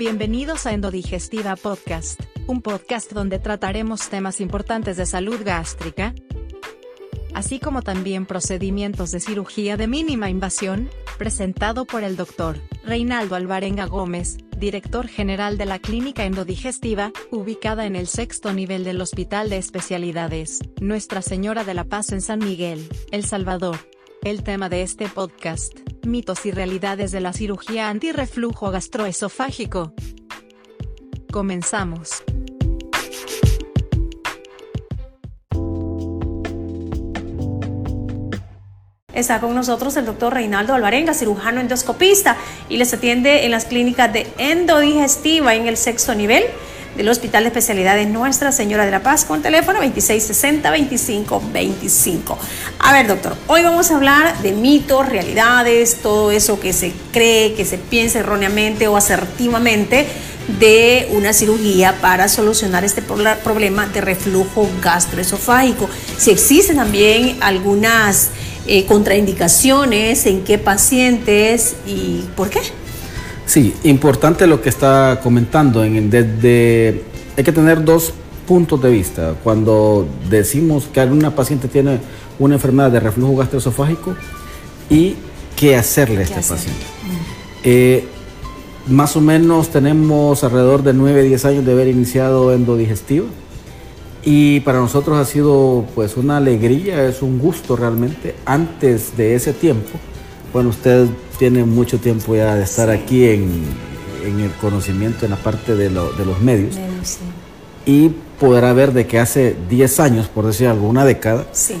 Bienvenidos a Endodigestiva Podcast, un podcast donde trataremos temas importantes de salud gástrica, así como también procedimientos de cirugía de mínima invasión, presentado por el doctor Reinaldo Alvarenga Gómez, director general de la Clínica Endodigestiva, ubicada en el sexto nivel del Hospital de Especialidades, Nuestra Señora de la Paz en San Miguel, El Salvador. El tema de este podcast, mitos y realidades de la cirugía antirreflujo gastroesofágico. Comenzamos. Está con nosotros el doctor Reinaldo Alvarenga, cirujano endoscopista, y les atiende en las clínicas de endodigestiva en el sexto nivel del Hospital de Especialidades Nuestra Señora de la Paz con teléfono 2660-2525. A ver, doctor, hoy vamos a hablar de mitos, realidades, todo eso que se cree, que se piensa erróneamente o asertivamente de una cirugía para solucionar este problema de reflujo gastroesofágico. Si existen también algunas eh, contraindicaciones, en qué pacientes y por qué. Sí, importante lo que está comentando. En, desde, hay que tener dos puntos de vista. Cuando decimos que alguna paciente tiene una enfermedad de reflujo gastroesofágico y qué hacerle a este paciente. Eh, más o menos tenemos alrededor de 9-10 años de haber iniciado endodigestiva y para nosotros ha sido pues una alegría, es un gusto realmente. Antes de ese tiempo, bueno, usted tiene mucho tiempo ya de estar aquí en, el conocimiento en la parte de, los medios. Y podrá ver de que hace 10 años, por decir algo, una década, sí.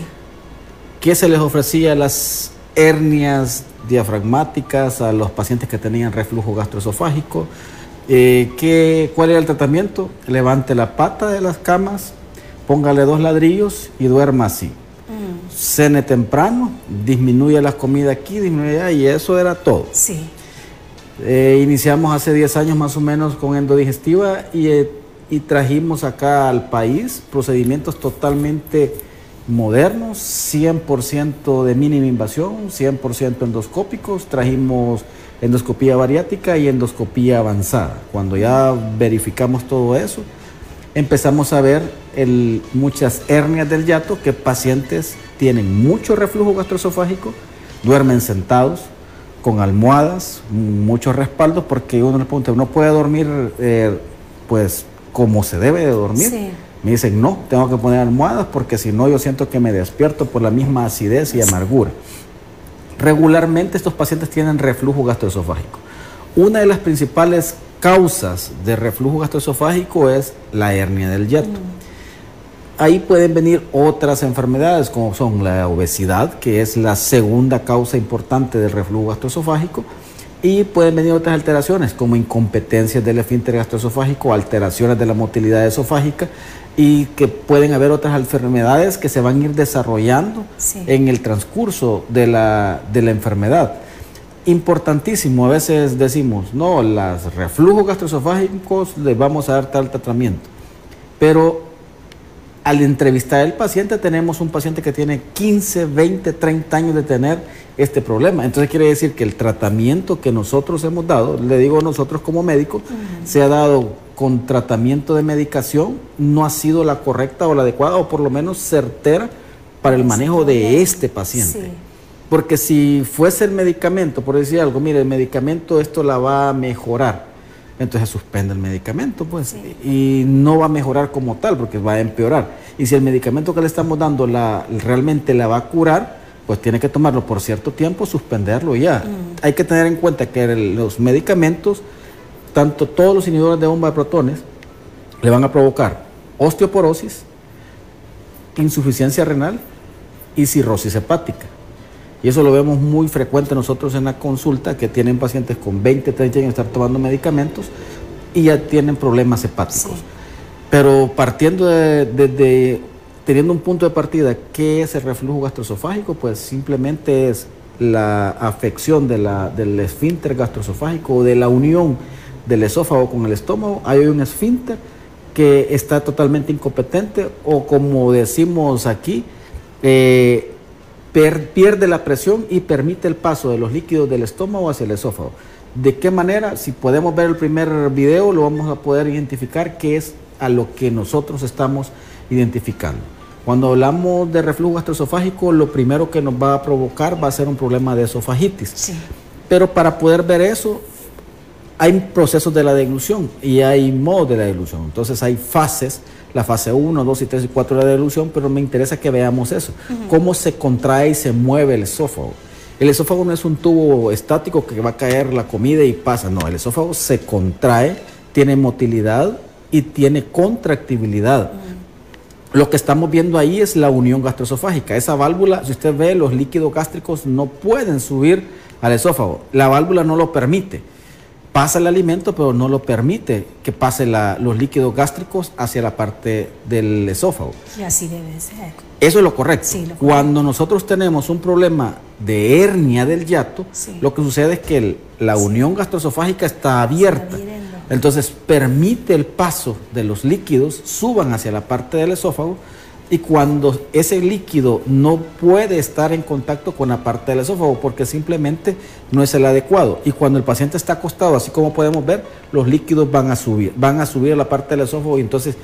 ¿qué se les ofrecía a las hernias diafragmáticas a los pacientes que tenían reflujo gastroesofágico? Eh, ¿qué, ¿Cuál era el tratamiento? Levante la pata de las camas, póngale dos ladrillos y duerma así. Cene temprano, disminuye las comidas aquí, disminuye allá, y eso era todo. Sí. Eh, iniciamos hace 10 años más o menos con endodigestiva y, eh, y trajimos acá al país procedimientos totalmente modernos, 100% de mínima invasión, 100% endoscópicos, trajimos endoscopía bariátrica y endoscopía avanzada. Cuando ya verificamos todo eso, empezamos a ver muchas hernias del yato que pacientes tienen mucho reflujo gastroesofágico, duermen sentados, con almohadas, muchos respaldos, porque uno le pregunta, ¿no puede dormir eh, pues como se debe de dormir? Me dicen, no, tengo que poner almohadas porque si no yo siento que me despierto por la misma acidez y amargura. Regularmente estos pacientes tienen reflujo gastroesofágico. Una de las principales causas de reflujo gastroesofágico es la hernia del yato. Mm. Ahí pueden venir otras enfermedades como son la obesidad, que es la segunda causa importante del reflujo gastroesofágico, y pueden venir otras alteraciones como incompetencias del esfínter gastroesofágico, alteraciones de la motilidad esofágica y que pueden haber otras enfermedades que se van a ir desarrollando en el transcurso de la, de la enfermedad importantísimo. A veces decimos, no, los reflujos gastroesofágicos les vamos a dar tal tratamiento. Pero al entrevistar al paciente tenemos un paciente que tiene 15, 20, 30 años de tener este problema. Entonces quiere decir que el tratamiento que nosotros hemos dado, le digo nosotros como médicos, se ha dado con tratamiento de medicación, no ha sido la correcta o la adecuada o por lo menos certera para el manejo de este paciente. Porque si fuese el medicamento, por decir algo, mire, el medicamento esto la va a mejorar, entonces suspende el medicamento, pues, y no va a mejorar como tal, porque va a empeorar. Y si el medicamento que le estamos dando la, realmente la va a curar, pues tiene que tomarlo por cierto tiempo, suspenderlo ya. Mm. Hay que tener en cuenta que los medicamentos, tanto todos los inhibidores de bomba de protones, le van a provocar osteoporosis, insuficiencia renal y cirrosis hepática. Y eso lo vemos muy frecuente nosotros en la consulta, que tienen pacientes con 20, 30 años de estar tomando medicamentos y ya tienen problemas hepáticos. Pero partiendo de, teniendo un punto de partida, ¿qué es el reflujo gastroesofágico? Pues simplemente es la afección de la, del esfínter gastroesofágico o de la unión del esófago con el estómago. Hay un esfínter que está totalmente incompetente o como decimos aquí, eh, pierde la presión y permite el paso de los líquidos del estómago hacia el esófago. ¿De qué manera? Si podemos ver el primer video, lo vamos a poder identificar qué es a lo que nosotros estamos identificando. Cuando hablamos de reflujo gastroesofágico, lo primero que nos va a provocar va a ser un problema de esofagitis. Sí. Pero para poder ver eso, hay procesos de la deglución y hay modos de la deglución. Entonces hay fases, la fase 1, 2 y 3 y 4 de la deglución, pero me interesa que veamos eso, cómo se contrae y se mueve el esófago. El esófago no es un tubo estático que va a caer la comida y pasa, no, el esófago se contrae, tiene motilidad y tiene contractibilidad. Lo que estamos viendo ahí es la unión gastroesofágica. Esa válvula, si usted ve, los líquidos gástricos no pueden subir al esófago. La válvula no lo permite pasa el alimento, pero no lo permite que pase la- los líquidos gástricos hacia la parte del esófago. Y así debe ser. Eso es lo correcto. Sí, lo correcto. Cuando nosotros tenemos un problema de hernia del Sí. lo que sucede es que el- la unión gastroesofágica está abierta. Entonces permite el paso de los líquidos, suban hacia la parte del esófago y cuando ese líquido no puede estar en contacto con la parte del esófago porque simplemente no es el adecuado. Y cuando el paciente está acostado, así como podemos ver, los líquidos van a subir, van a subir a la parte del esófago y entonces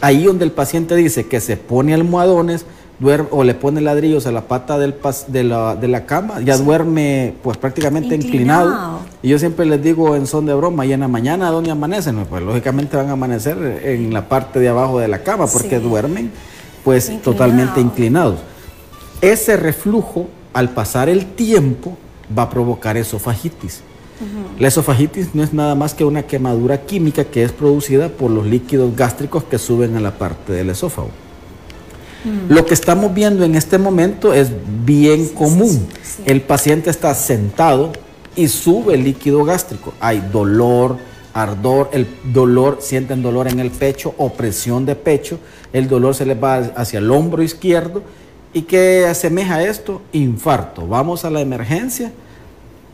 ahí donde el paciente dice que se pone almohadones duerme, o le pone ladrillos a la pata del pas- de, la, de la cama, ya duerme pues prácticamente inclinado. Inclinado. Y yo siempre les digo en son de broma, y en la mañana, ¿dónde amanecen? Pues lógicamente van a amanecer en la parte de abajo de la cama, porque Sí. duermen pues Inclinado. totalmente inclinados. Ese reflujo, al pasar el tiempo, va a provocar esofagitis. La esofagitis no es nada más que una quemadura química que es producida por los líquidos gástricos que suben a la parte del esófago. Lo que estamos viendo en este momento es bien común. sí. El paciente está sentado y sube el líquido gástrico. Hay dolor, ardor, el dolor, sienten dolor en el pecho, opresión de pecho, el dolor se les va hacia el hombro izquierdo. ¿Y qué asemeja esto? Infarto. Vamos a la emergencia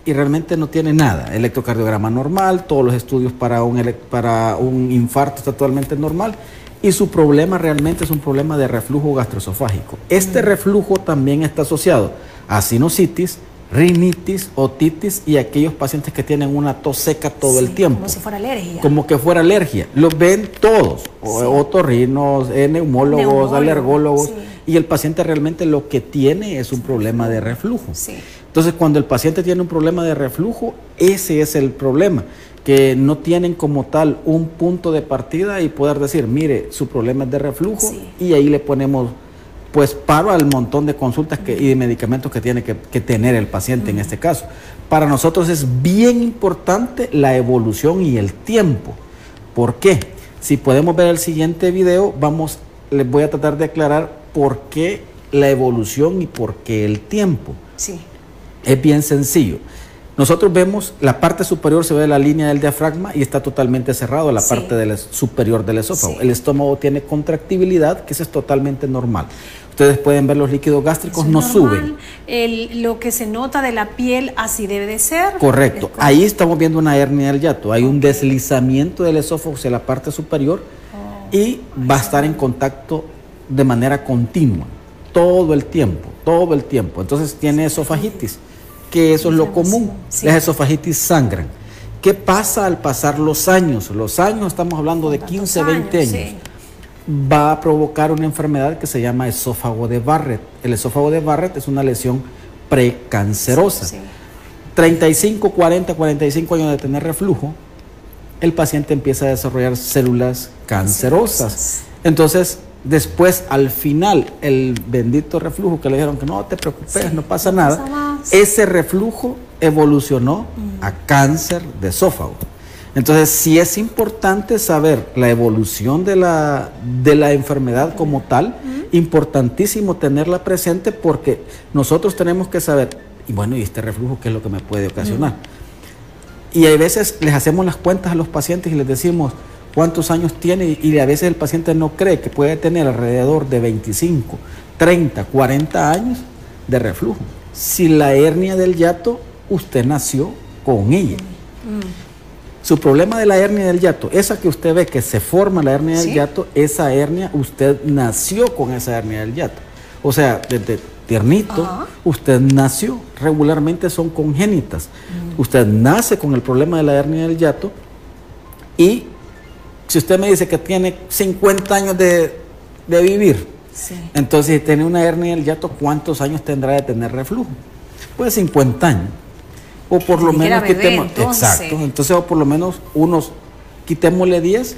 y realmente no tiene nada. Electrocardiograma normal, todos los estudios para un, para un infarto está totalmente normal. Y su problema realmente es un problema de reflujo gastroesofágico. Este reflujo también está asociado a sinusitis, rinitis, otitis y aquellos pacientes que tienen una tos seca todo el tiempo. Como si fuera alergia. Como que fuera alergia. Los ven todos, Sí. otorrinos, eh, neumólogos, alergólogos, sí. y el paciente realmente lo que tiene es un problema de reflujo. Sí. Entonces, cuando el paciente tiene un problema de reflujo, ese es el problema, que no tienen como tal un punto de partida y poder decir, mire, su problema es de reflujo, y ahí le ponemos pues paro al montón de consultas que, y de medicamentos que tiene que, que tener el paciente en este caso. Para nosotros es bien importante la evolución y el tiempo. ¿Por qué? Si podemos ver el siguiente video, vamos, les voy a tratar de aclarar por qué la evolución y por qué el tiempo. Sí. Es bien sencillo. Nosotros vemos la parte superior se ve la línea del diafragma y está totalmente cerrado la Sí. parte del superior del esófago. Sí. El estómago tiene contractibilidad, que eso es totalmente normal. Ustedes pueden ver los líquidos gástricos no normal. suben. El- lo que se nota de la piel así debe de ser. Correcto. Es Ahí estamos viendo una hernia del hiato. Hay un deslizamiento del esófago hacia la parte superior Oh. y va a estar en contacto de manera continua, todo el tiempo, todo el tiempo. Entonces tiene esofagitis, que eso es lo común. Sí. Las esofagitis sangran. ¿Qué pasa al pasar los años? Los años, estamos hablando de Tantos 15, 20 años. sí. Va a provocar una enfermedad que se llama esófago de Barrett. El esófago de Barrett es una lesión precancerosa. Sí. 35, 40, 45 años de tener reflujo, el paciente empieza a desarrollar células cancerosas. Entonces, después, al final, el bendito reflujo que le dijeron que no te preocupes, Sí, no pasa no nada, pasa más. Ese reflujo evolucionó a cáncer de esófago. Entonces, sí es importante saber la evolución de la, de la enfermedad como tal, importantísimo tenerla presente porque nosotros tenemos que saber, y bueno, ¿y este reflujo qué es lo que me puede ocasionar? Y a veces les hacemos las cuentas a los pacientes y les decimos cuántos años tiene y a veces el paciente no cree que puede tener alrededor de 25, 30, 40 años de reflujo. Si la hernia del hiato, usted nació con ella. Su problema de la hernia del hiato, esa que usted ve que se forma la hernia del hiato, esa hernia, usted nació con esa hernia del hiato. O sea, desde tiernito, Ajá. usted nació, regularmente son congénitas. Usted nace con el problema de la hernia del hiato y si usted me dice que tiene 50 años de, de vivir, Sí. entonces si tiene una hernia del hiato, ¿cuántos años tendrá de tener reflujo? Pues 50 años. O por lo que menos bebé, quitemos, entonces. exacto, entonces o por lo menos unos, quitémosle 10,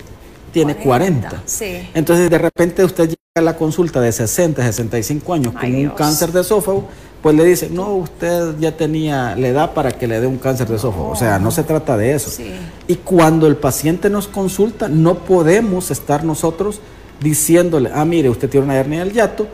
tiene 40. 40, sí. Entonces de repente usted llega a la consulta de 60, 65 años con un cáncer de esófago, pues le dicen, no, usted ya tenía la edad para que le dé un cáncer de esófago. O sea, no se trata de eso. Sí. Y cuando el paciente nos consulta, no podemos estar nosotros diciéndole, ah, mire, usted tiene una hernia del hiato,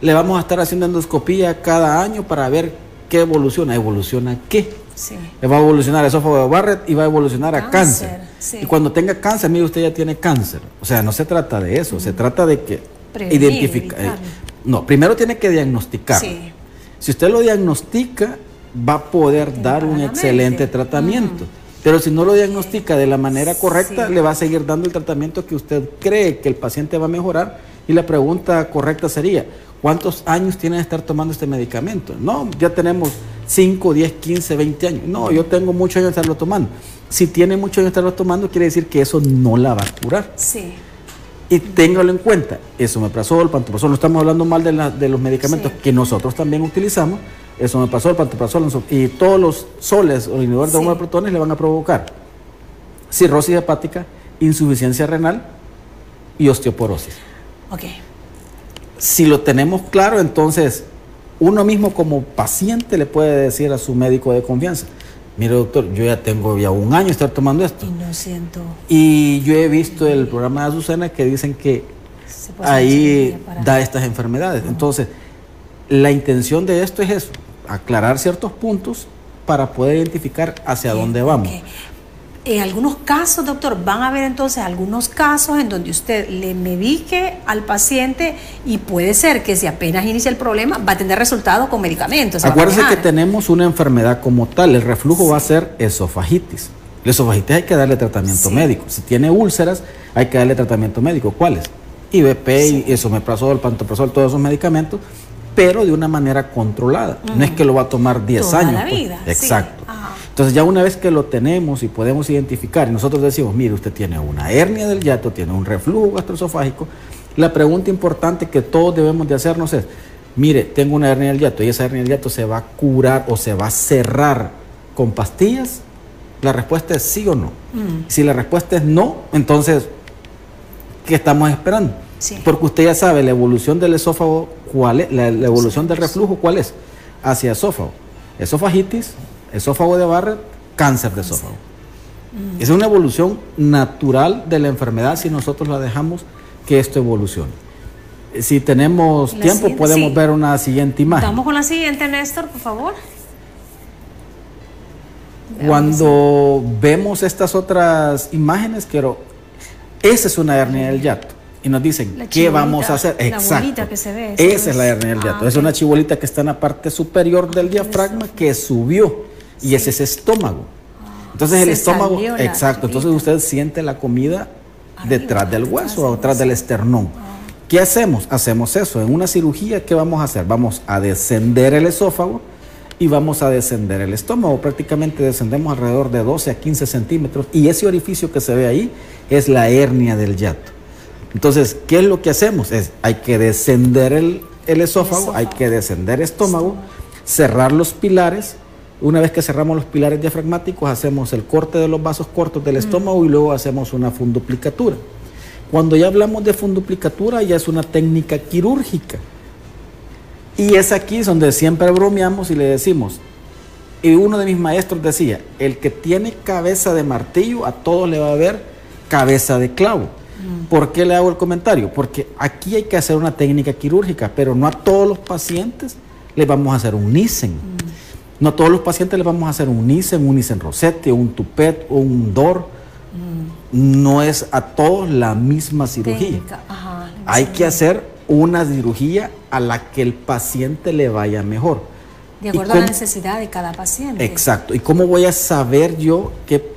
le vamos a estar haciendo endoscopía cada año para ver qué evoluciona. ¿Evoluciona qué? Sí. Le va a evolucionar esófago de Barrett y va a evolucionar a Cáncer, cáncer. sí. Y cuando tenga cáncer, mire, usted ya tiene cáncer. O sea, no se trata de eso, se trata de que identificar. evitar. no, primero tiene que diagnosticar. Sí. Si usted lo diagnostica, va a poder dar un excelente tratamiento. Pero si no lo diagnostica de la manera correcta, Sí. le va a seguir dando el tratamiento que usted cree que el paciente va a mejorar. Y la pregunta correcta sería, ¿cuántos años tiene de estar tomando este medicamento? No, ya tenemos 5, 10, 15, 20 años. No, yo tengo muchos años de estarlo tomando. Si tiene muchos años de estarlo tomando, quiere decir que eso no la va a curar. Sí. Y téngalo en cuenta, eso me pasó el pantoprazol, no estamos hablando mal de, la- de los medicamentos Sí. que nosotros también utilizamos, eso me pasó el pantoprazol y todos los soles o inhibidores de Sí. de protones le van a provocar cirrosis hepática, insuficiencia renal y osteoporosis. Ok. Si lo tenemos claro, entonces uno mismo como paciente le puede decir a su médico de confianza, mire doctor, yo ya tengo ya un año estar tomando esto. Y no siento. Y yo he visto el programa de Azucena que dicen que ahí da estas enfermedades. Entonces, la intención de esto es eso, aclarar ciertos puntos para poder identificar hacia Bien, dónde vamos. ok. En algunos casos, doctor, van a haber entonces algunos casos en donde usted le medique al paciente y puede ser que si apenas inicia el problema va a tener resultados con medicamentos. se va a Acuérdense que tenemos una enfermedad como tal, el reflujo va a ser esofagitis. La esofagitis hay que darle tratamiento Sí. médico. Si tiene úlceras, hay que darle tratamiento médico. ¿Cuáles? IBP, y esomeprazol, pantoprazol, todos esos medicamentos, pero de una manera controlada. No es que lo va a tomar 10 Toda años. la pues. vida, sí. Exacto. Entonces ya una vez que lo tenemos y podemos identificar, y nosotros decimos, mire, usted tiene una hernia del hiato, tiene un reflujo gastroesofágico, la pregunta importante que todos debemos de hacernos es, mire, tengo una hernia del hiato y esa hernia del hiato se va a curar o se va a cerrar con pastillas, la respuesta es sí o no. Mm. Si la respuesta es no, entonces, ¿qué estamos esperando? Sí. Porque usted ya sabe la evolución del esófago, ¿cuál es? La, la evolución del reflujo, ¿cuál es? Hacia esófago. Esofagitis, esófago de Barrett, cáncer de esófago. Es una evolución natural de la enfermedad si nosotros la dejamos que esto evolucione. Si tenemos La tiempo, podemos sí. ver una siguiente imagen. Vamos con la siguiente, Néstor, por favor. Cuando vemos estas otras imágenes, quiero, esa es una hernia del hiato. Y nos dicen, La ¿qué chibolita, vamos a hacer? la Exacto. que se ve, Esa es la hernia del hiato. Ah, Es una chibolita que está en la parte superior del diafragma que subió. Y ese es estómago. Entonces el estómago, exacto. Entonces usted siente la comida Arriba, detrás del hueso o detrás del esternón. ¿Qué hacemos? Hacemos eso. En una cirugía, ¿qué vamos a hacer? Vamos a descender el esófago y vamos a descender el estómago. Prácticamente descendemos alrededor de 12 a 15 centímetros y ese orificio que se ve ahí es la hernia del hiato. Entonces, ¿qué es lo que hacemos? Es, hay que descender el, el esófago, esófago. hay que descender estómago, cerrar los pilares. Una vez que cerramos los pilares diafragmáticos, hacemos el corte de los vasos cortos del estómago y luego hacemos una funduplicatura. Cuando ya hablamos de funduplicatura, ya es una técnica quirúrgica. Y es aquí donde siempre bromeamos y le decimos, y uno de mis maestros decía, el que tiene cabeza de martillo, a todos le va a ver cabeza de clavo. ¿Por qué le hago el comentario? Porque aquí hay que hacer una técnica quirúrgica, pero no a todos los pacientes les vamos a hacer un Nissen. No a todos los pacientes les vamos a hacer un Nissen, un Nissen Rosette, un Tupet, un DOR. No es a todos la misma cirugía. Técnica, ajá, la Hay que hacer una cirugía a la que el paciente le vaya mejor. De ¿Y acuerdo a la necesidad de cada paciente. Exacto. ¿Y cómo voy a saber yo qué,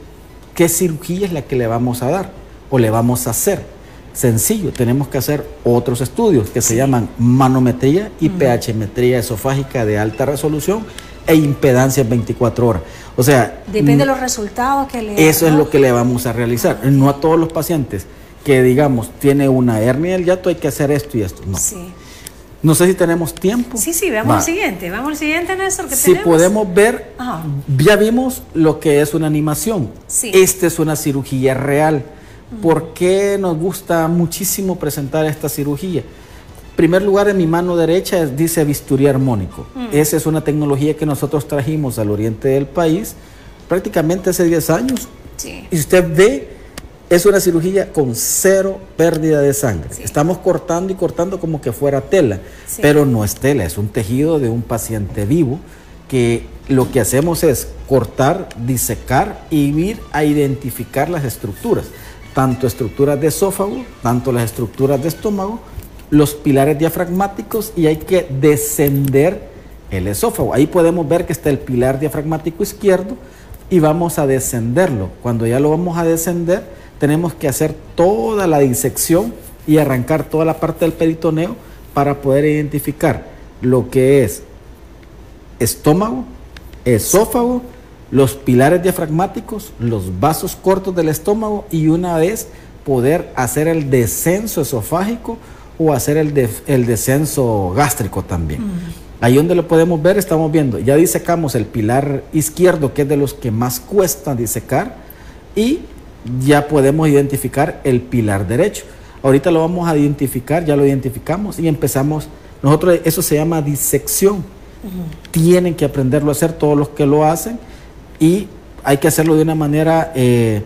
qué cirugía es la que le vamos a dar o le vamos a hacer? Sencillo, tenemos que hacer otros estudios que se llaman manometría y pHmetría esofágica de alta resolución e impedancia en 24 horas. O sea, depende de los resultados que le Eso es lo que le vamos a realizar. No a todos los pacientes que digamos tiene una hernia del yato hay que hacer esto y esto. No. Sí. No sé si tenemos tiempo. Sí, sí, veamos Va. el siguiente. Vamos al siguiente, Néstor, que Si tenemos. podemos ver, Ajá. ya vimos lo que es una animación. Sí. Esta es una cirugía real. ¿Por qué nos gusta muchísimo presentar esta cirugía? Primer lugar, en mi mano derecha es- dice bisturí armónico. Esa es una tecnología que nosotros trajimos al oriente del país prácticamente hace 10 años. Sí. Y usted ve, es una cirugía con cero pérdida de sangre. Sí. Estamos cortando y cortando como que fuera tela, Sí. pero no es tela, es un tejido de un paciente vivo que lo que hacemos es cortar, disecar y ir a identificar las estructuras, tanto estructuras de esófago, tanto las estructuras de estómago, los pilares diafragmáticos y hay que descender el esófago. Ahí podemos ver que está el pilar diafragmático izquierdo y vamos a descenderlo. Cuando ya lo vamos a descender, tenemos que hacer toda la disección y arrancar toda la parte del peritoneo para poder identificar lo que es estómago, esófago, los pilares diafragmáticos, los vasos cortos del estómago y una vez poder hacer el descenso esofágico o hacer el, de- el descenso gástrico también. Ahí donde lo podemos ver, estamos viendo, ya disecamos el pilar izquierdo, que es de los que más cuesta disecar, y ya podemos identificar el pilar derecho. Ahorita lo vamos a identificar, ya lo identificamos y empezamos, nosotros eso se llama disección. Tienen que aprenderlo a hacer todos los que lo hacen y hay que hacerlo de una manera, eh,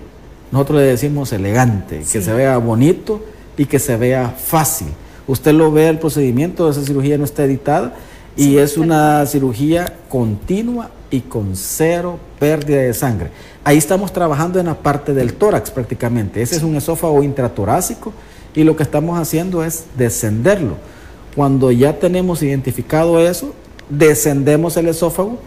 nosotros le decimos elegante, que se vea bonito y que se vea fácil. Usted lo ve, el procedimiento esa cirugía no está editada y Sí, es una cirugía continua y con cero pérdida de sangre. Ahí estamos trabajando en la parte del tórax prácticamente. Ese es un esófago intratorácico y lo que estamos haciendo es descenderlo. Cuando ya tenemos identificado eso, descendemos el esófago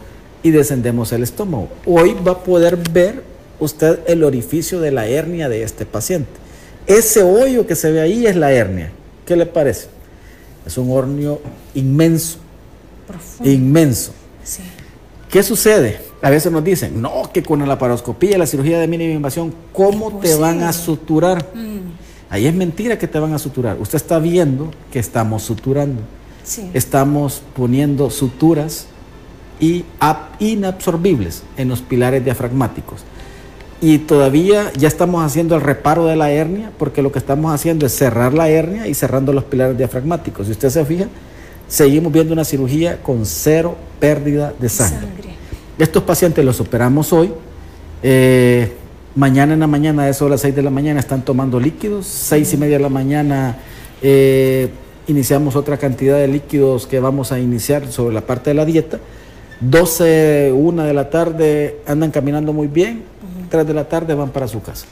y descendemos el estómago. Hoy va a poder ver usted el orificio de la hernia de este paciente. Ese hoyo que se ve ahí es la hernia. ¿Qué le parece? Es un hornio inmenso, Profundo. inmenso. Sí. ¿Qué sucede? A veces nos dicen, no, que con la laparoscopía, la cirugía de mínima invasión, ¿cómo te van a suturar? Ahí es mentira que te van a suturar. Usted está viendo que estamos suturando. Sí. Estamos poniendo suturas y inabsorbibles en los pilares diafragmáticos. Y todavía ya estamos haciendo el reparo de la hernia, porque lo que estamos haciendo es cerrar la hernia y cerrando los pilares diafragmáticos. Si usted se fija, seguimos viendo una cirugía con cero pérdida de sangre. Sangre. Estos pacientes los operamos hoy. eh, mañana en la mañana, a eso de las 6 de la mañana, están tomando líquidos. 6 y media de la mañana eh, iniciamos otra cantidad de líquidos que vamos a iniciar sobre la parte de la dieta. 12, 1 de la tarde andan caminando muy bien. 3 de la tarde van para su casa.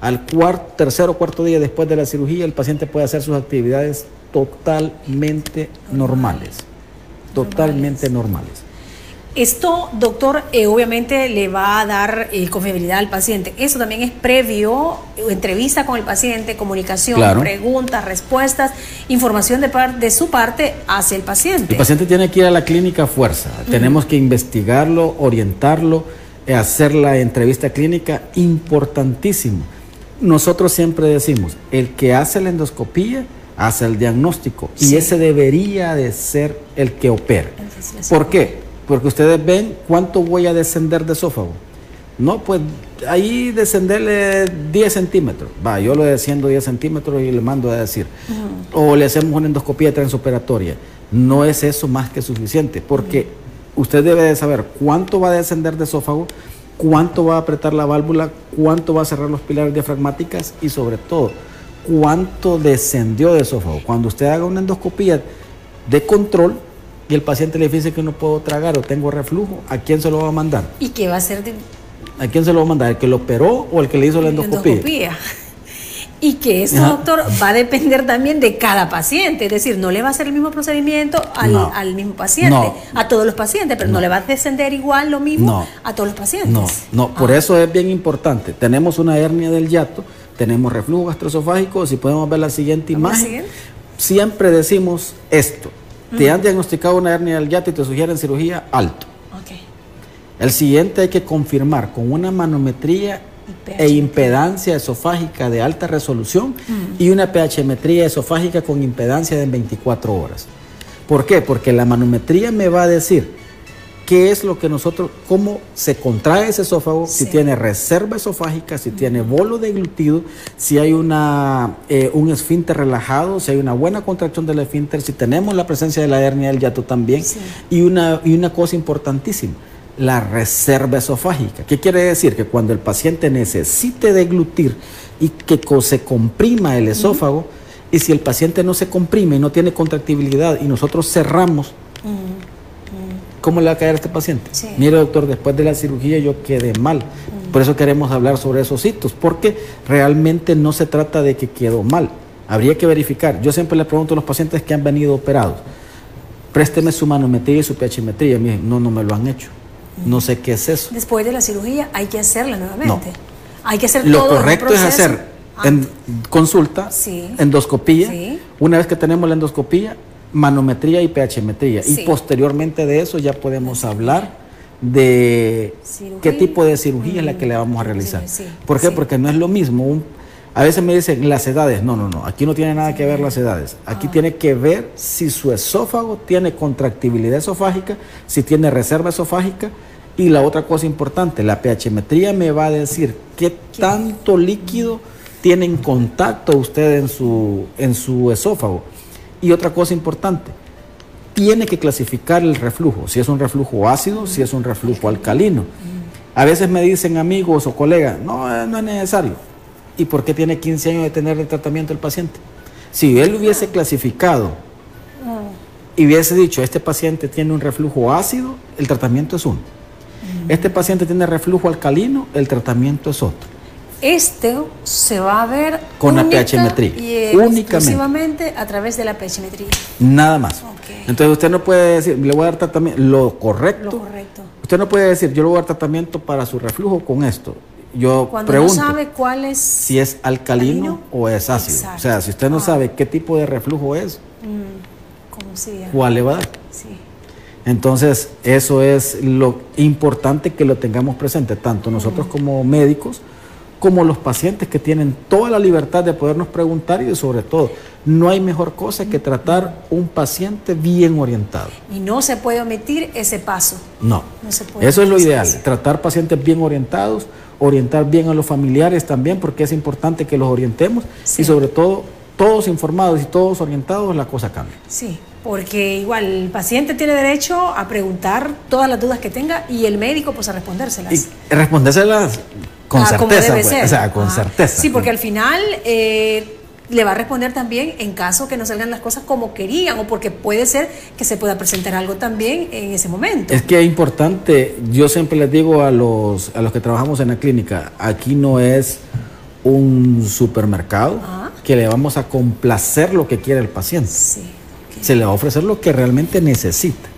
Al cuarto, tercer o cuarto día después de la cirugía, el paciente puede hacer sus actividades totalmente normales. Totalmente normales. Esto, doctor, eh, obviamente le va a dar eh, confiabilidad al paciente. Eso también es previo, eh, entrevista con el paciente, comunicación, Claro. preguntas, respuestas, información de, par- de su parte hacia el paciente. El paciente tiene que ir a la clínica a fuerza. Tenemos que investigarlo, orientarlo, hacer la entrevista clínica, importantísimo. Nosotros siempre decimos, el que hace la endoscopía hace el diagnóstico Sí. y ese debería de ser el que opera. Entonces, ¿Por qué? Porque ustedes ven cuánto voy a descender de esófago. No, pues ahí descenderle 10 centímetros. Va, yo lo desciendo 10 centímetros y le mando a decir. O le hacemos una endoscopía transoperatoria. No es eso más que suficiente, porque usted debe de saber cuánto va a descender de esófago, cuánto va a apretar la válvula, cuánto va a cerrar los pilares diafragmáticas y sobre todo, cuánto descendió de esófago. Cuando usted haga una endoscopía de control y el paciente le dice que no puedo tragar o tengo reflujo, ¿a quién se lo va a mandar? ¿Y qué va a ser de ¿A quién se lo va a mandar? ¿El que lo operó o el que le hizo la endoscopía? endoscopía? Y que eso, Ajá. doctor, va a depender también de cada paciente. Es decir, no le va a hacer el mismo procedimiento al, No. al mismo paciente, No. a todos los pacientes, pero no. No. le va a descender igual lo mismo a todos los pacientes. No, no, por Ah. eso es bien importante. Tenemos una hernia del yato, tenemos reflujo gastroesofágico. Si podemos ver la siguiente ¿Vamos a la imagen, siempre decimos esto. Te han diagnosticado una hernia del yato y te sugieren cirugía alto. Ok. El siguiente hay que confirmar con una manometría e impedancia esofágica de alta resolución y una pHmetría esofágica con impedancia de 24 horas. ¿Por qué? Porque la manometría me va a decir qué es lo que nosotros, cómo se contrae ese esófago, si tiene reserva esofágica, si tiene bolo deglutido, si hay una, eh, un esfínter relajado, si hay una buena contracción del esfínter, si tenemos la presencia de la hernia del yato también. Sí. Y, una, y una cosa importantísima, la reserva esofágica. ¿Qué quiere decir? Que cuando el paciente necesite deglutir y que se comprima el esófago, y si el paciente no se comprime y no tiene contractibilidad y nosotros cerramos, ¿cómo le va a caer a este paciente? Sí. Mire, doctor, después de la cirugía yo quedé mal. Por eso queremos hablar sobre esos hitos, porque realmente no se trata de que quedó mal. Habría que verificar. Yo siempre le pregunto a los pacientes que han venido operados, présteme su manometría y su pHmetría. Me dicen, no, no me lo han hecho. No sé qué es eso. Después de la cirugía hay que hacerla nuevamente. No. Hay que hacer Lo todo el correcto es hacer en consulta, Sí. endoscopía. Sí. Una vez que tenemos la endoscopía, manometría y pHmetría. Sí. Y posteriormente de eso ya podemos hablar de Cirugía. qué tipo de cirugía es la que le vamos a realizar. ¿Por qué? Porque no es lo mismo. un- a veces me dicen las edades. No, no, no. Aquí no tiene nada que ver las edades. Ah. Aquí tiene que ver si su esófago tiene contractibilidad esofágica, si tiene reserva esofágica. Y la otra cosa importante, la pHmetría me va a decir qué tanto líquido tiene en contacto usted en su, en su esófago. Y otra cosa importante, tiene que clasificar el reflujo, si es un reflujo ácido, si es un reflujo alcalino. A veces me dicen amigos o colegas, no, eh, no es necesario. ¿Y por qué tiene 15 años de tener el tratamiento el paciente? Si él hubiese clasificado y hubiese dicho, este paciente tiene un reflujo ácido, el tratamiento es uno. Este paciente tiene reflujo alcalino, el tratamiento es otro. Este se va a ver Con la única pHmetría. y Únicamente. exclusivamente a través de la pHmetría. Nada más. Entonces usted no puede decir, le voy a dar tratamiento, lo correcto. Lo correcto. Usted no puede decir, yo le voy a dar tratamiento para su reflujo con esto. Yo Cuando pregunto no sabe cuál es si es alcalino, alcalino, o es ácido. exacto. O sea, si usted no Ah. sabe qué tipo de reflujo es, ¿cómo sería? ¿cuál le va a dar? Sí. Entonces, eso es lo importante que lo tengamos presente, tanto nosotros como médicos, como los pacientes que tienen toda la libertad de podernos preguntar y sobre todo, no hay mejor cosa que tratar un paciente bien orientado. Y no se puede omitir ese paso. No. No se puede Eso es lo ideal, tratar pacientes bien orientados, orientar bien a los familiares también, porque es importante que los orientemos Sí. y sobre todo todos informados y todos orientados, la cosa cambia. Sí, porque igual el paciente tiene derecho a preguntar todas las dudas que tenga y el médico pues a respondérselas. Y respondérselas con Ah, como certeza, debe pues, ser. o sea, con Ah, certeza. Sí, porque al final eh, le va a responder también en caso que no salgan las cosas como querían o porque puede ser que se pueda presentar algo también en ese momento. Es que es importante, yo siempre les digo a los, a los que trabajamos en la clínica, aquí no es un supermercado Ah. que le vamos a complacer lo que quiere el paciente. Sí. Se le va a ofrecer lo que realmente necesita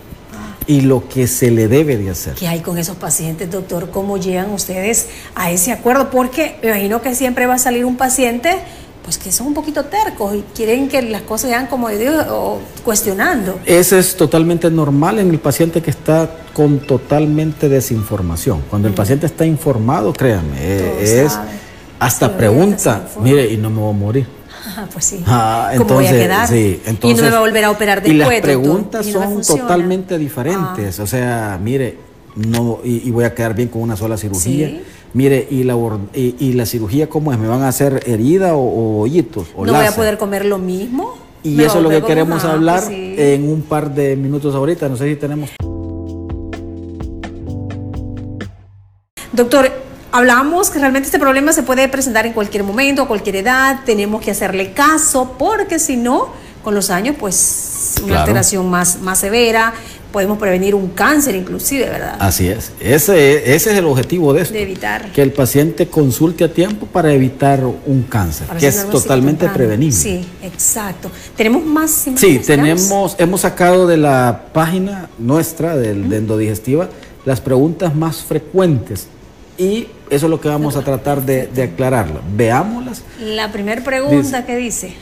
y lo que se le debe de hacer. ¿Qué hay con esos pacientes, doctor? ¿Cómo llegan ustedes a ese acuerdo? Porque me imagino que siempre va a salir un paciente, pues que son un poquito tercos y quieren que las cosas sean como Dios o cuestionando. Eso es totalmente normal en el paciente que está con totalmente desinformación. Cuando el paciente está informado, créanme, Todo es sabe. hasta pregunta, mire, y no me voy a morir. Ah, pues sí. Ah, ¿Cómo voy a quedar? sí, y no me va a volver a operar Y después. las preguntas y no me son totalmente diferentes. O sea, mire, no y, y voy a quedar bien con una sola cirugía. Sí. Mire, y la, y, y la cirugía cómo es, me van a hacer herida o, o hoyitos o no voy a poder comer lo mismo. Y Me eso es lo que queremos hablar sí. en un par de minutos ahorita. No sé si tenemos. Doctor, hablamos que realmente este problema se puede presentar en cualquier momento, a cualquier edad, tenemos que hacerle caso, porque si no, con los años, pues una Claro. alteración más, más severa, podemos prevenir un cáncer inclusive, ¿verdad? Así es. Ese, ese es el objetivo de esto. De evitar. Que el paciente consulte a tiempo para evitar un cáncer, Para que es totalmente temprano. prevenible. Sí, exacto. ¿Tenemos más Sí, tenemos, hemos sacado de la página nuestra del, de Endodigestiva las preguntas más frecuentes y eso es lo que vamos a tratar de, de aclararlo. Veámoslas. La primera pregunta que dice.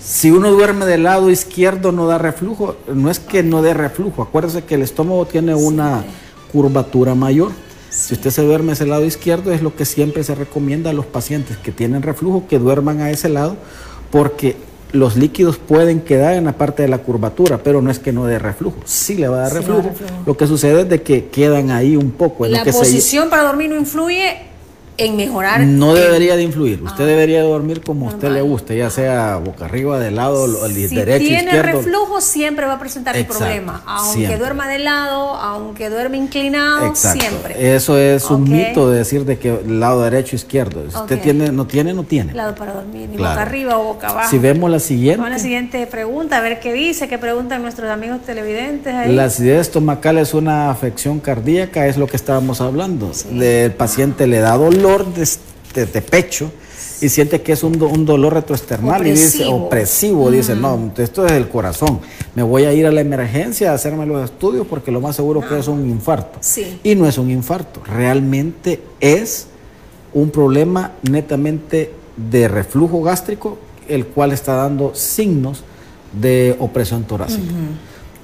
Si uno duerme del lado izquierdo no da reflujo, no es que no dé reflujo, acuérdese que el estómago tiene una curvatura mayor. Si usted se duerme ese lado izquierdo es lo que siempre se recomienda a los pacientes que tienen reflujo que duerman a ese lado porque los líquidos pueden quedar en la parte de la curvatura, pero no es que no dé reflujo. Sí le va a dar reflujo. Lo que sucede es de que quedan ahí un poco. la posición para dormir no influye en mejorar. No debería de influir. Usted ah. debería dormir como a usted le guste, ya sea boca arriba, de lado, si derecho, tiene tiene reflujo, siempre va a presentar el problema. Aunque duerma de lado, aunque duerma inclinado, siempre. Eso es un mito de decir de que lado derecho, izquierdo. Si usted tiene, no tiene, no tiene. Lado para dormir, ni boca arriba o boca abajo. Si vemos la siguiente. Vamos a la siguiente pregunta, a ver qué dice, qué preguntan nuestros amigos televidentes ahí. La acidez estomacal es una afección cardíaca, es lo que estábamos hablando. El paciente le da dolor de, pecho y siente que es un, dolor retroesternal y dice opresivo, dice, no, esto es el corazón, me voy a ir a la emergencia a hacerme los estudios porque lo más seguro que es un infarto. Y no es un infarto, realmente es un problema netamente de reflujo gástrico, el cual está dando signos de opresión torácica.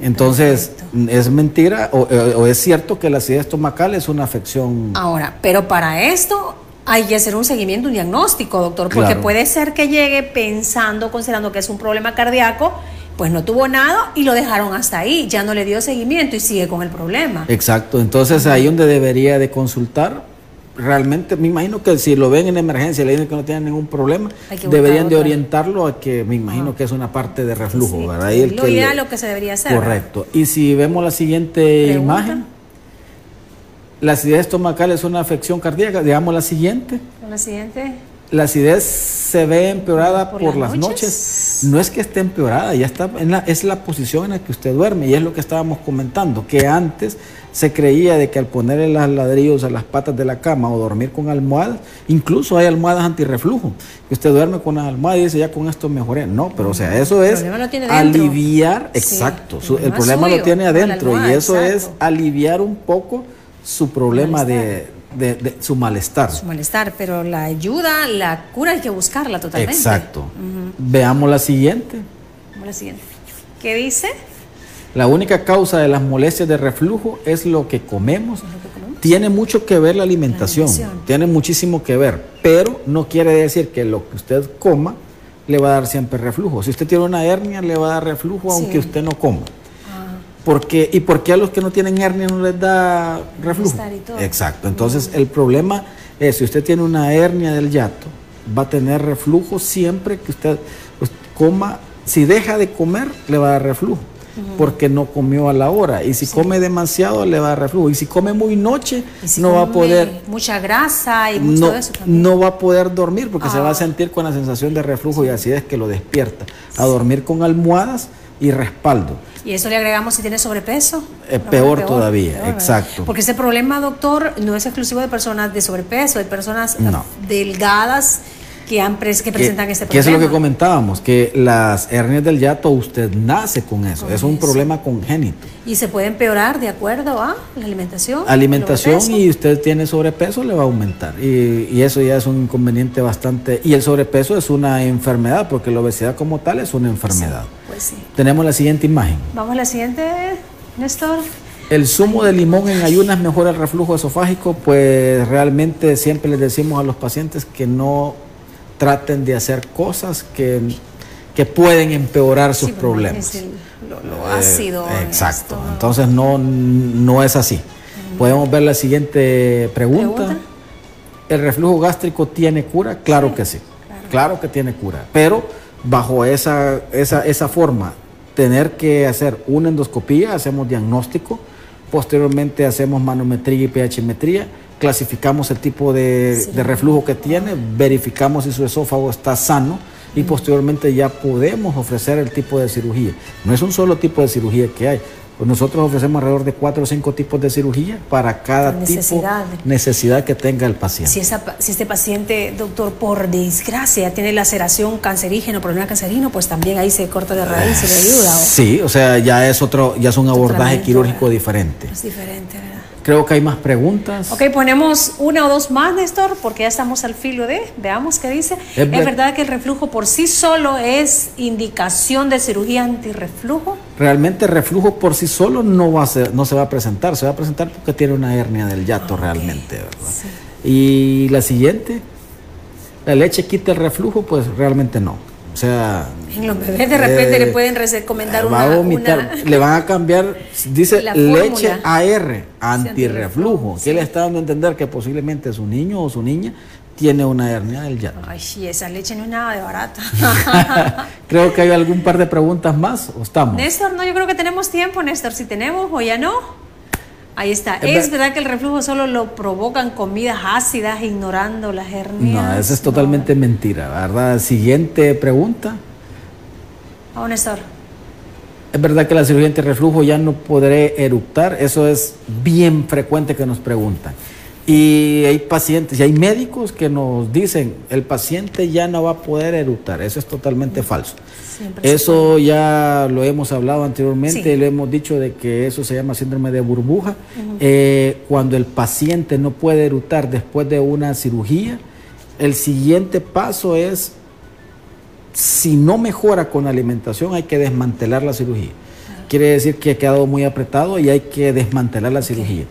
Entonces, ¿es mentira o, es cierto que la acidez estomacal es una afección? Ahora, pero para esto hay que hacer un seguimiento, un diagnóstico, doctor, porque puede ser que llegue pensando, considerando que es un problema cardíaco, pues no tuvo nada y lo dejaron hasta ahí, ya no le dio seguimiento y sigue con el problema. Exacto, entonces ahí donde debería de consultar realmente me imagino que si lo ven en emergencia y le dicen que no tienen ningún problema, deberían de orientarlo a que me imagino ah. que es una parte de reflujo, ¿verdad? lo ideal lo que se debería hacer. Correcto. Y si vemos la siguiente imagen, la acidez estomacal es una afección cardíaca, digamos la siguiente. La siguiente. La acidez se ve empeorada por, las, noches? No es que esté empeorada, ya está en la, es la posición en la que usted duerme y es lo que estábamos comentando, que antes se creía de que al ponerle los ladrillos a las patas de la cama o dormir con almohadas, incluso hay almohadas antirreflujo, que usted duerme con las almohadas y dice, ya con esto mejoré. No, pero o sea, eso es aliviar, exacto, el problema, lo tiene adentro y eso es aliviar un poco su problema de, su malestar. Su malestar, pero la ayuda, la cura hay que buscarla totalmente. Exacto. Veamos la siguiente. Veamos la siguiente. ¿Qué dice? La única causa de las molestias de reflujo es lo que comemos. Tiene mucho que ver la alimentación, tiene muchísimo que ver, pero no quiere decir que lo que usted coma le va a dar siempre reflujo. Si usted tiene una hernia, le va a dar reflujo aunque usted no coma. Porque, ¿Y por qué a los que no tienen hernia no les da reflujo? Exacto. Entonces, el problema es, si usted tiene una hernia del yato, va a tener reflujo siempre que usted pues, coma. Si deja de comer, le va a dar reflujo porque no comió a la hora. Y si come demasiado, le va a dar reflujo. Y si come muy noche, no va a poder. Mucha grasa y mucho no, eso también. No va a poder dormir porque se va a ah. sentir con la sensación de reflujo y es que lo despierta. A dormir con almohadas y respaldo. ¿Y eso le agregamos si tiene sobrepeso? Es peor, todavía, exacto. Porque ese problema, doctor, no es exclusivo de personas de sobrepeso, de personas delgadas que, han que presentan este problema. Que es lo que comentábamos, que las hernias del yato usted nace con eso, es un problema congénito. ¿Y se puede empeorar de acuerdo a la alimentación? Alimentación y usted tiene sobrepeso, le va a aumentar. Y, y, eso ya es un inconveniente bastante... Y el sobrepeso es una enfermedad, porque la obesidad como tal es una enfermedad. pues sí. Tenemos la siguiente imagen. Vamos a la siguiente, Néstor. El zumo de limón en ayunas mejora el reflujo esofágico, pues realmente siempre les decimos a los pacientes que no traten de hacer cosas que, que pueden empeorar sus problemas. lo, ácido. Eh, exacto. Entonces no, no es así. Podemos ver la siguiente pregunta. ¿El reflujo gástrico tiene cura? Claro que sí. Claro. que tiene cura. Pero bajo esa, esa, esa forma, tener que hacer una endoscopía, hacemos diagnóstico, posteriormente hacemos manometría y pHmetría clasificamos el tipo de, reflujo que tiene, verificamos si su esófago está sano y posteriormente ya podemos ofrecer el tipo de cirugía. No es un solo tipo de cirugía que hay. Pues nosotros ofrecemos alrededor de cuatro o cinco tipos de cirugía para cada necesidad. tipo necesidad que tenga el paciente. Si, si este paciente, doctor, por desgracia tiene laceración cancerígena, problema cancerino, pues también ahí se corta de raíz y le ayuda. Sí, o sea, ya es otro, ya es un abordaje quirúrgico diferente. Es diferente, ¿verdad? Creo que hay más preguntas. Ok, ponemos una o dos más, Néstor, porque ya estamos al filo de, veamos qué dice. Es ¿Es, ver- verdad que el reflujo por sí solo es indicación de cirugía antirreflujo? Realmente reflujo por sí solo no, va a ser- no se va a presentar, se va a presentar porque tiene una hernia del yato realmente, ¿verdad? Y la siguiente, ¿la leche quita el reflujo? Pues realmente no. O sea... En los bebés de repente eh, le pueden recomendar va una, a vomitar, una- le van a cambiar, dice leche. AR, antirreflujo. antirreflujo, ¿Qué le está dando a entender que posiblemente su niño o su niña tiene una hernia del yato? Ay, sí, esa leche no es nada de barata. Creo que hay algún par de preguntas más o estamos. Néstor, no, yo creo que tenemos tiempo, Néstor, si tenemos o ya no. Ahí está. Es ¿Es verdad que el reflujo solo lo provocan comidas ácidas ignorando las hernias? No, eso es totalmente mentira, ¿verdad? Siguiente pregunta. Oh, Néstor. ¿Es verdad que la cirugía antirreflujo ya no podré eructar? Eso es bien frecuente que nos preguntan. Y hay pacientes y hay médicos que nos dicen, el paciente ya no va a poder eructar. Eso es totalmente falso. Siempre Eso ya lo hemos hablado anteriormente, Sí. lo hemos dicho de que eso se llama síndrome de burbuja. Eh, cuando el paciente no puede eructar después de una cirugía, el siguiente paso es, si no mejora con la alimentación, hay que desmantelar la cirugía. Quiere decir que ha quedado muy apretado y hay que desmantelar la cirugía.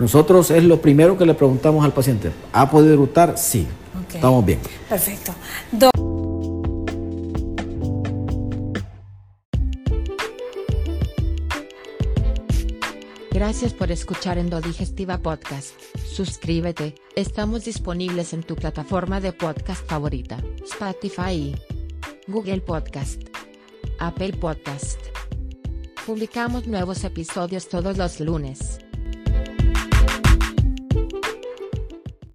Nosotros es lo primero que le preguntamos al paciente, ¿ha podido eructar? Sí, estamos bien. Perfecto. Do- Gracias por escuchar Endodigestiva Podcast. Suscríbete, estamos disponibles en tu plataforma de podcast favorita, Spotify, Google Podcast, Apple Podcast. Publicamos nuevos episodios todos los lunes.